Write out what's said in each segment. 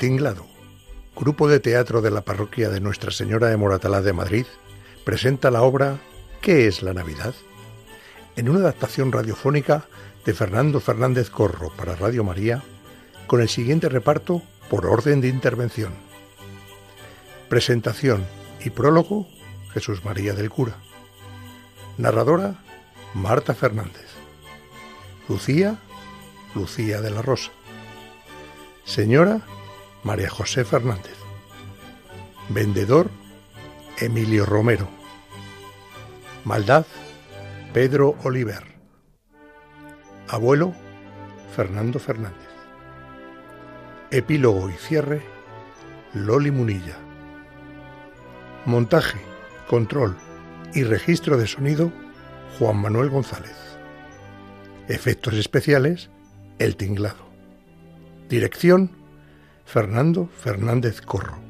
Tinglado, grupo de teatro de la parroquia de Nuestra Señora de Moratalá de Madrid, presenta la obra ¿Qué es la Navidad? en una adaptación radiofónica de Fernando Fernández Corro para Radio María, con el siguiente reparto por orden de intervención. Presentación y prólogo Jesús María del Cura. Narradora Marta Fernández. Lucía Lucía de la Rosa. Señora María José Fernández. Vendedor Emilio Romero. Maldad Pedro Oliver. Abuelo Fernando Fernández. Epílogo y cierre Loli Munilla. Montaje, control y registro de sonido Juan Manuel González. Efectos especiales El Tinglado. Dirección Fernando Fernández Corro.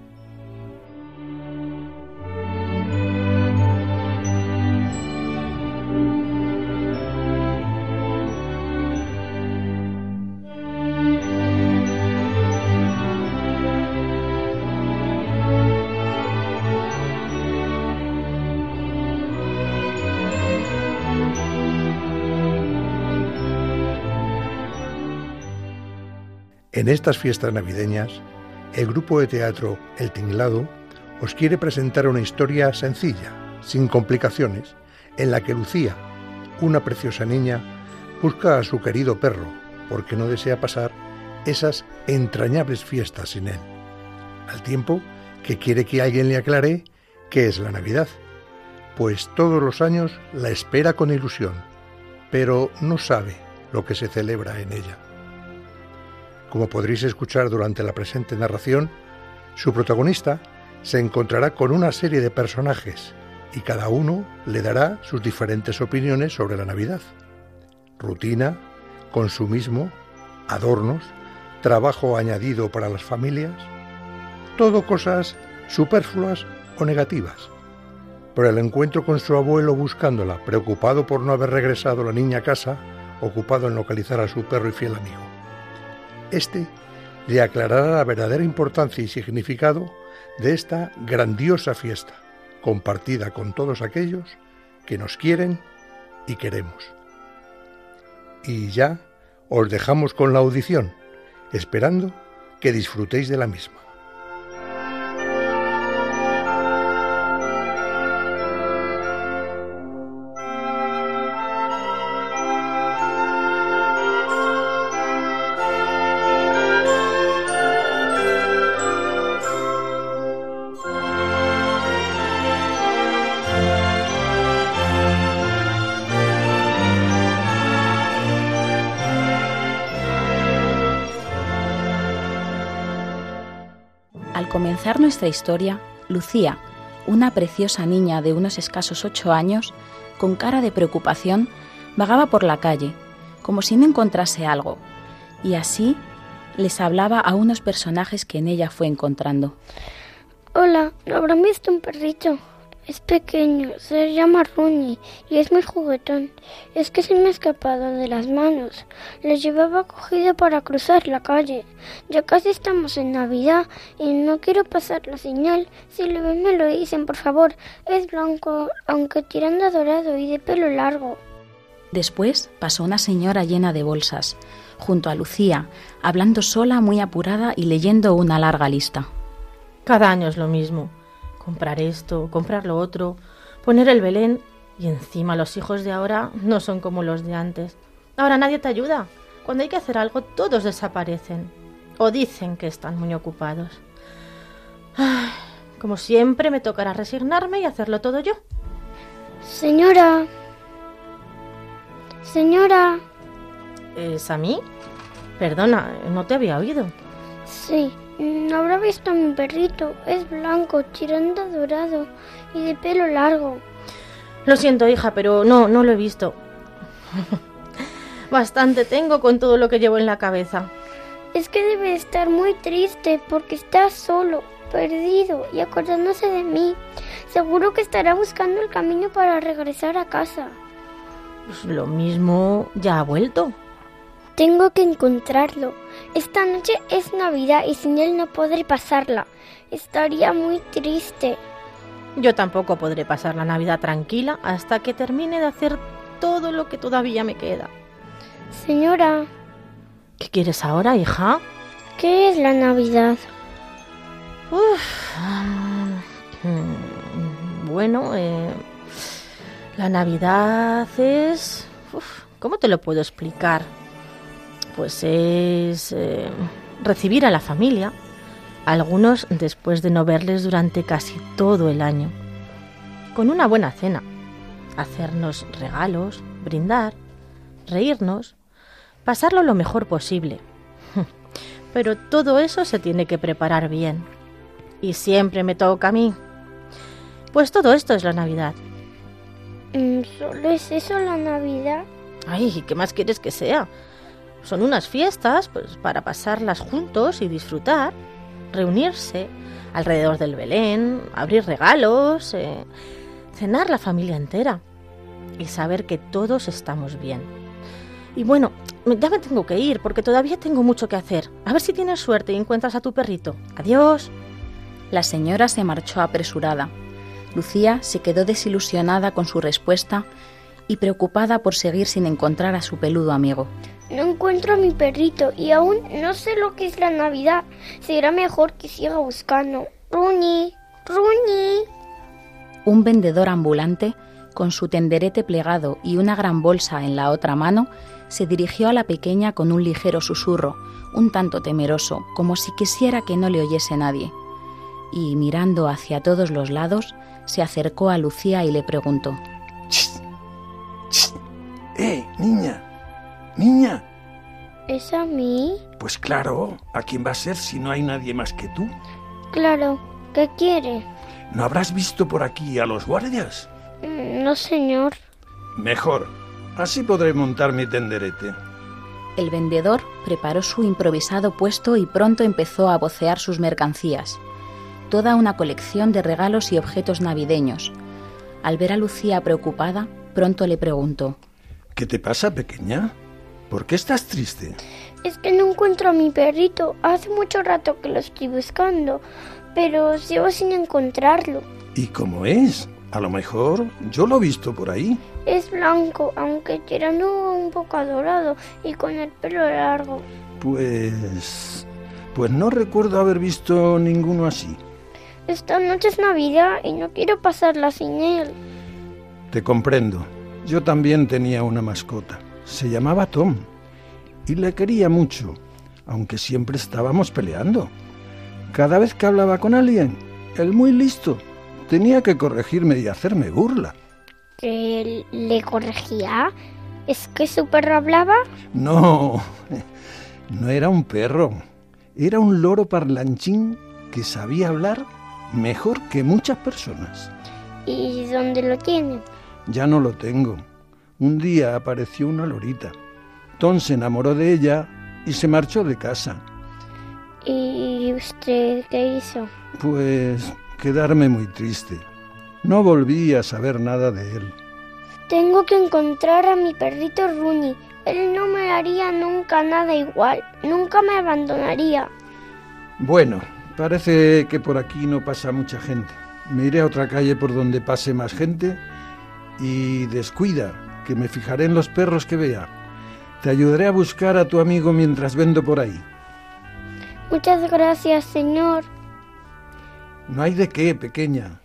Estas fiestas navideñas, el grupo de teatro El Tinglado os quiere presentar una historia sencilla, sin complicaciones, en la que Lucía, una preciosa niña, busca a su querido perro porque no desea pasar esas entrañables fiestas sin él, al tiempo que quiere que alguien le aclare qué es la Navidad, pues todos los años la espera con ilusión, pero no sabe lo que se celebra en ella. Como podréis escuchar durante la presente narración, su protagonista se encontrará con una serie de personajes y cada uno le dará sus diferentes opiniones sobre la Navidad. Rutina, consumismo, adornos, trabajo añadido para las familias, todo cosas superfluas o negativas. Pero el encuentro con su abuelo buscándola, preocupado por no haber regresado la niña a casa, ocupado en localizar a su perro y fiel amigo. Este le aclarará la verdadera importancia y significado de esta grandiosa fiesta, compartida con todos aquellos que nos quieren y queremos. Y ya os dejamos con la audición, esperando que disfrutéis de la misma. Al comenzar nuestra historia, Lucía, una preciosa niña de unos escasos ocho años, con cara de preocupación, vagaba por la calle, como si no encontrase algo, y así les hablaba a unos personajes que en ella fue encontrando. Hola, ¿no habrán visto un perrito? Es pequeño, se llama Rooney y es muy juguetón. Es que se me ha escapado de las manos. Lo llevaba cogido para cruzar la calle. Ya casi estamos en Navidad y no quiero pasar la señal. Si lo ven me lo dicen, por favor. Es blanco, aunque tirando a dorado y de pelo largo. Después pasó una señora llena de bolsas, junto a Lucía, hablando sola, muy apurada y leyendo una larga lista. Cada año es lo mismo. Comprar esto, comprar lo otro, poner el Belén y encima los hijos de ahora no son como los de antes. Ahora nadie te ayuda. Cuando hay que hacer algo todos desaparecen o dicen que están muy ocupados. Ay, como siempre me tocará resignarme y hacerlo todo yo. Señora. Señora. ¿Es a mí? Perdona, no te había oído. Sí, no habrá visto a mi perrito. Es blanco, tirando dorado y de pelo largo. Lo siento, hija, pero no, no lo he visto. Bastante tengo con todo lo que llevo en la cabeza. Es que debe estar muy triste porque está solo, perdido y acordándose de mí. Seguro que estará buscando el camino para regresar a casa. Pues lo mismo ya ha vuelto. Tengo que encontrarlo. Esta noche es Navidad y sin él no podré pasarla. Estaría muy triste. Yo tampoco podré pasar la Navidad tranquila hasta que termine de hacer todo lo que todavía me queda. Señora, ¿Qué quieres ahora, hija? ¿qué es la Navidad? Uf, mm, bueno, eh, la Navidad es... uf, ¿Cómo te lo puedo explicar? Pues es eh, recibir a la familia, algunos después de no verles durante casi todo el año, con una buena cena, hacernos regalos, brindar, reírnos, pasarlo lo mejor posible. Pero todo eso se tiene que preparar bien. Y siempre me toca a mí. Pues todo esto es la Navidad. Mm, ¿Solo es eso la Navidad? Ay, ¿qué más quieres que sea? Son unas fiestas, pues para pasarlas juntos y disfrutar, reunirse alrededor del Belén, abrir regalos, eh, cenar la familia entera y saber que todos estamos bien. Y bueno, ya me tengo que ir porque todavía tengo mucho que hacer. A ver si tienes suerte y encuentras a tu perrito. Adiós. La señora se marchó apresurada. Lucía se quedó desilusionada con su respuesta y preocupada por seguir sin encontrar a su peludo amigo. No encuentro a mi perrito y aún no sé lo que es la Navidad. Será mejor que siga buscando. Runi, Runi. Un vendedor ambulante, con su tenderete plegado y una gran bolsa en la otra mano, se dirigió a la pequeña con un ligero susurro, un tanto temeroso, como si quisiera que no le oyese nadie. Y mirando hacia todos los lados, se acercó a Lucía y le preguntó ¡Eh, niña! ¡Niña! ¿Es a mí? Pues claro, ¿a quién va a ser si no hay nadie más que tú? Claro. ¿Qué quiere? ¿No habrás visto por aquí a los guardias? Mm, No, señor. Mejor. Así podré montar mi tenderete. El vendedor preparó su improvisado puesto y pronto empezó a vocear sus mercancías. Toda una colección de regalos y objetos navideños. Al ver a Lucía preocupada, pronto le preguntó ¿Qué te pasa, pequeña? ¿Por qué estás triste? Es que no encuentro a mi perrito. Hace mucho rato que lo estoy buscando, pero sigo sin encontrarlo. ¿Y cómo es? A lo mejor yo lo he visto por ahí. Es blanco, aunque tirando un poco adorado y con el pelo largo. Pues... Pues no recuerdo haber visto ninguno así. Esta noche es Navidad y no quiero pasarla sin él. Te comprendo. Yo también tenía una mascota. Se llamaba Tom. Y le quería mucho, aunque siempre estábamos peleando. Cada vez que hablaba con alguien, el muy listo, tenía que corregirme y hacerme burla. ¿Que le corregía? ¿Es que su perro hablaba? No, no era un perro. Era un loro parlanchín que sabía hablar mejor que muchas personas. ¿Y dónde lo tiene? Ya no lo tengo. Un día apareció una lorita. Tom se enamoró de ella y se marchó de casa. ¿Y usted qué hizo? Pues quedarme muy triste. No volví a saber nada de él. Tengo que encontrar a mi perrito Rooney. Él no me haría nunca nada igual. Nunca me abandonaría. Bueno, parece que por aquí no pasa mucha gente. Me iré a otra calle por donde pase más gente y descuida, que me fijaré en los perros que vea. Te ayudaré a buscar a tu amigo mientras vendo por ahí. Muchas gracias, señor. No hay de qué, pequeña.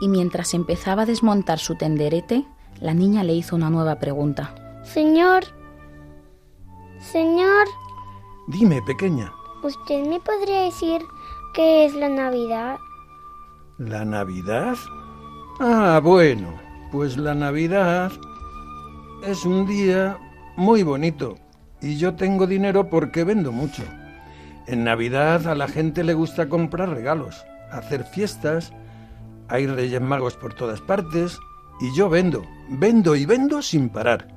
y mientras empezaba a desmontar su tenderete, la niña le hizo una nueva pregunta. Señor. Señor, Dime, pequeña. ¿usted me podría decir qué es la Navidad? ¿La Navidad? Ah, bueno, pues la Navidad es un día muy bonito y yo tengo dinero porque vendo mucho. En Navidad a la gente le gusta comprar regalos, hacer fiestas, hay reyes magos por todas partes y yo vendo, vendo y vendo sin parar.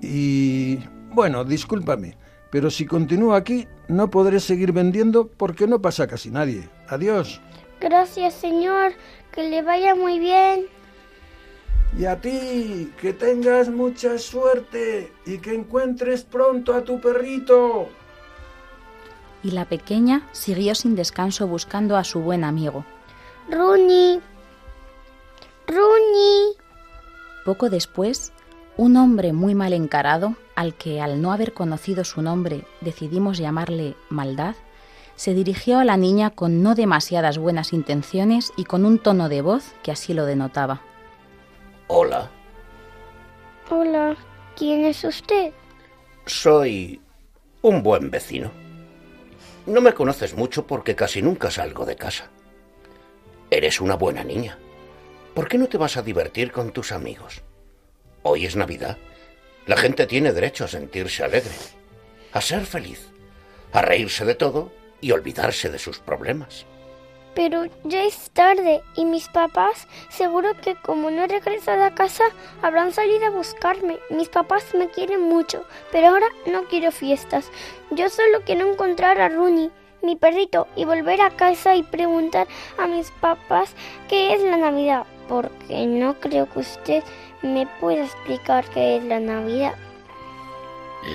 Y bueno, discúlpame, pero si continúo aquí no podré seguir vendiendo porque no pasa casi nadie. Adiós. Gracias, señor. Que le vaya muy bien. Y a ti, que tengas mucha suerte y que encuentres pronto a tu perrito. y la pequeña siguió sin descanso buscando a su buen amigo. Runi. Runi. Poco después, un hombre muy mal encarado, al que al no haber conocido su nombre decidimos llamarle Maldad, se dirigió a la niña con no demasiadas buenas intenciones y con un tono de voz que así lo denotaba. Hola, Hola. ¿Quién es usted? soy un buen vecino. No me conoces mucho porque casi nunca salgo de casa. Eres una buena niña. ¿Por qué no te vas a divertir con tus amigos? Hoy es Navidad. La gente tiene derecho a sentirse alegre, a ser feliz, a reírse de todo y olvidarse de sus problemas. Pero ya es tarde y mis papás seguro que como no he regresado a casa habrán salido a buscarme. Mis papás me quieren mucho, pero ahora no quiero fiestas. Yo solo quiero encontrar a Rooney, mi perrito, y volver a casa y preguntar a mis papás qué es la Navidad, porque no creo que usted me pueda explicar qué es la Navidad.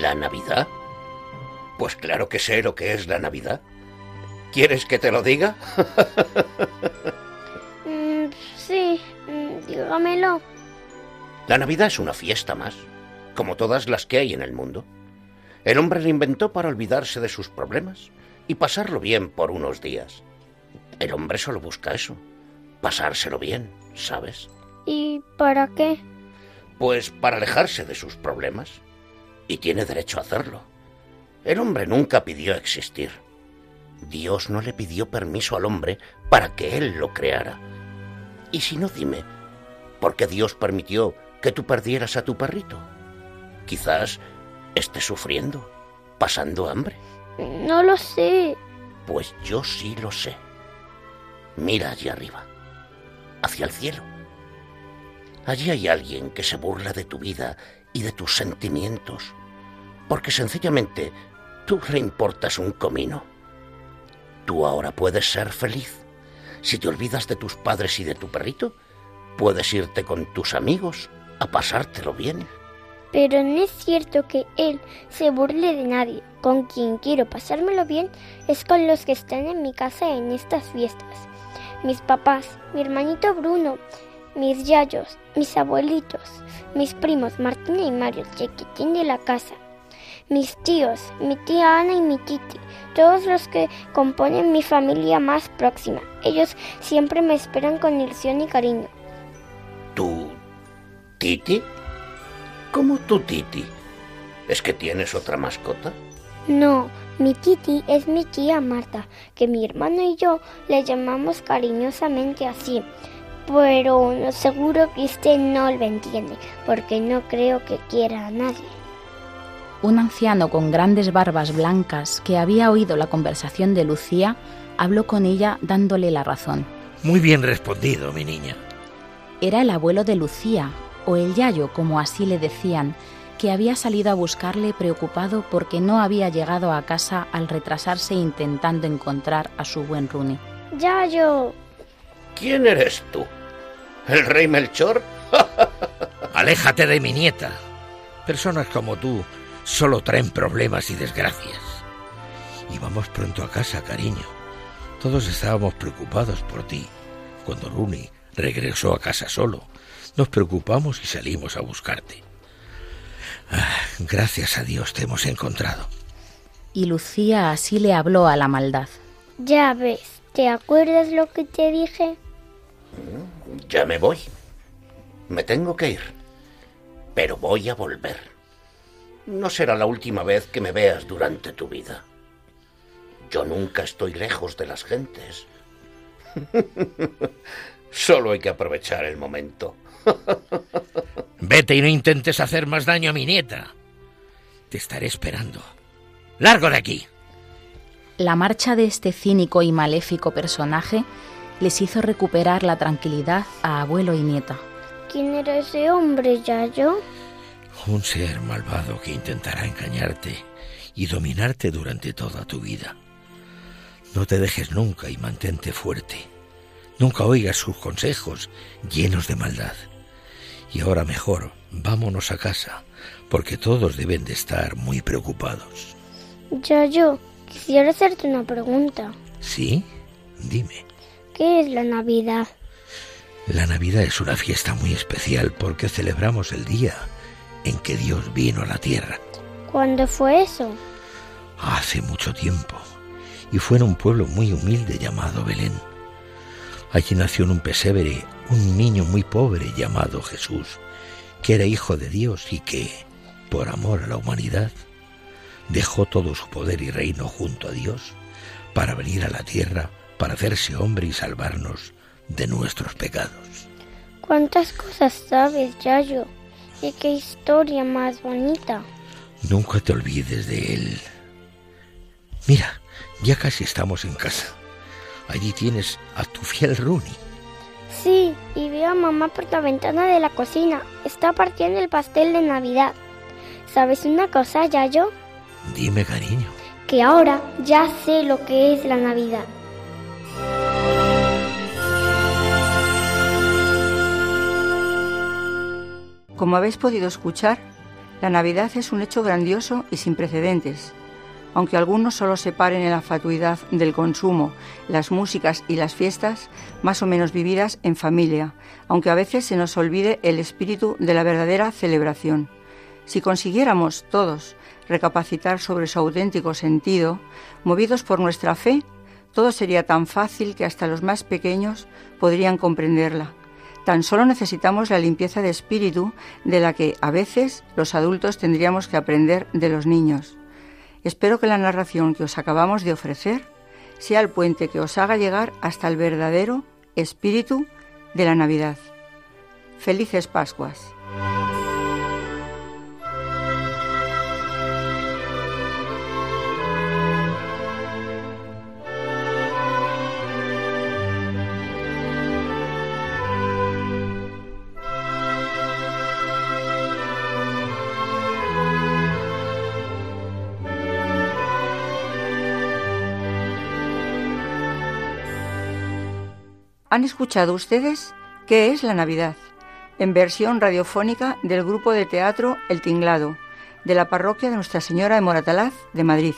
¿La Navidad? Pues claro que sé lo que es la Navidad. ¿Quieres que te lo diga? Mm, sí, mm, dígamelo. La Navidad es una fiesta más, como todas las que hay en el mundo. El hombre la inventó para olvidarse de sus problemas y pasarlo bien por unos días. El hombre solo busca eso, pasárselo bien, ¿sabes? ¿Y para qué? Pues para alejarse de sus problemas. Y tiene derecho a hacerlo. El hombre nunca pidió existir. Dios no le pidió permiso al hombre para que él lo creara. Y si no, dime, ¿por qué Dios permitió que tú perdieras a tu perrito? Quizás esté sufriendo, pasando hambre. No lo sé. Pues yo sí lo sé. Mira allí arriba, hacia el cielo. Allí hay alguien que se burla de tu vida y de tus sentimientos, porque sencillamente tú le importas un comino. Tú ahora puedes ser feliz. Si te olvidas de tus padres y de tu perrito, puedes irte con tus amigos a pasártelo bien. Pero no es cierto que él se burle de nadie. Con quien quiero pasármelo bien es con los que están en mi casa en estas fiestas. Mis papás, mi hermanito Bruno, mis yayos, mis abuelitos, mis primos Martina y Mario, chiquitín de la casa, mis tíos, mi tía Ana y mi titi, todos los que componen mi familia más próxima. Ellos siempre me esperan con ilusión y cariño. ¿Tú, Titi? ¿Cómo tú, Titi? ¿Es que tienes otra mascota? No, mi titi es mi tía Marta, que mi hermano y yo le llamamos cariñosamente así. Pero seguro que usted no lo entiende, porque no creo que quiera a nadie. Un anciano con grandes barbas blancas que había oído la conversación de Lucía habló con ella dándole la razón. Muy bien respondido, mi niña. Era el abuelo de Lucía, o el Yayo, como así le decían, que había salido a buscarle preocupado porque no había llegado a casa al retrasarse intentando encontrar a su buen Runi. Ya yo. ¿Quién eres tú? ¿El rey Melchor? Aléjate de mi nieta. Personas como tú solo traen problemas y desgracias. Y vamos pronto a casa, cariño. Todos estábamos preocupados por ti. Cuando Rooney regresó a casa solo, nos preocupamos y salimos a buscarte. Ah, gracias a Dios te hemos encontrado. Y Lucía así le habló a la maldad. Ya ves, ¿te acuerdas lo que te dije? Ya me voy. Me tengo que ir. Pero voy a volver. No será la última vez que me veas durante tu vida. Yo nunca estoy lejos de las gentes. Solo hay que aprovechar el momento. Vete y no intentes hacer más daño a mi nieta. Te estaré esperando. ¡Largo de aquí! La marcha de este cínico y maléfico personaje les hizo recuperar la tranquilidad a abuelo y nieta. ¿Quién era ese hombre, Yayo? Un ser malvado que intentará engañarte y dominarte durante toda tu vida. No te dejes nunca y mantente fuerte. Nunca oigas sus consejos llenos de maldad. Y ahora mejor, vámonos a casa, porque todos deben de estar muy preocupados. Yayo, Quisiera hacerte una pregunta. ¿Sí? Dime. ¿Qué es la Navidad? La Navidad es una fiesta muy especial porque celebramos el día en que Dios vino a la tierra. ¿Cuándo fue eso? Hace mucho tiempo. Y fue en un pueblo muy humilde llamado Belén. Allí nació en un pesebre un niño muy pobre llamado Jesús, que era hijo de Dios y que, por amor a la humanidad, dejó todo su poder y reino junto a Dios para venir a la tierra, para hacerse hombre y salvarnos de nuestros pecados. ¿Cuántas cosas sabes, Yayo? ¿Y qué historia más bonita? Nunca te olvides de él. Mira, ya casi estamos en casa. Allí tienes a tu fiel Rooney. Sí, y veo a mamá por la ventana de la cocina. Está partiendo el pastel de Navidad. ¿Sabes una cosa, Yayo? Dime, cariño. Que ahora ya sé lo que es la Navidad. Como habéis podido escuchar, la Navidad es un hecho grandioso y sin precedentes. Aunque algunos solo se paren en la fatuidad del consumo, las músicas y las fiestas, más o menos vividas en familia, aunque a veces se nos olvide el espíritu de la verdadera celebración. Si consiguiéramos todos recapacitar sobre su auténtico sentido, movidos por nuestra fe, todo sería tan fácil que hasta los más pequeños podrían comprenderla Tan solo necesitamos la limpieza de espíritu de la que a veces los adultos tendríamos que aprender de los niños. Espero que la narración que os acabamos de ofrecer sea el puente que os haga llegar hasta el verdadero espíritu de la Navidad. Felices Pascuas. ¿Han escuchado ustedes qué es la Navidad? En versión radiofónica del grupo de teatro El Tinglado, de la parroquia de Nuestra Señora de Moratalaz de Madrid.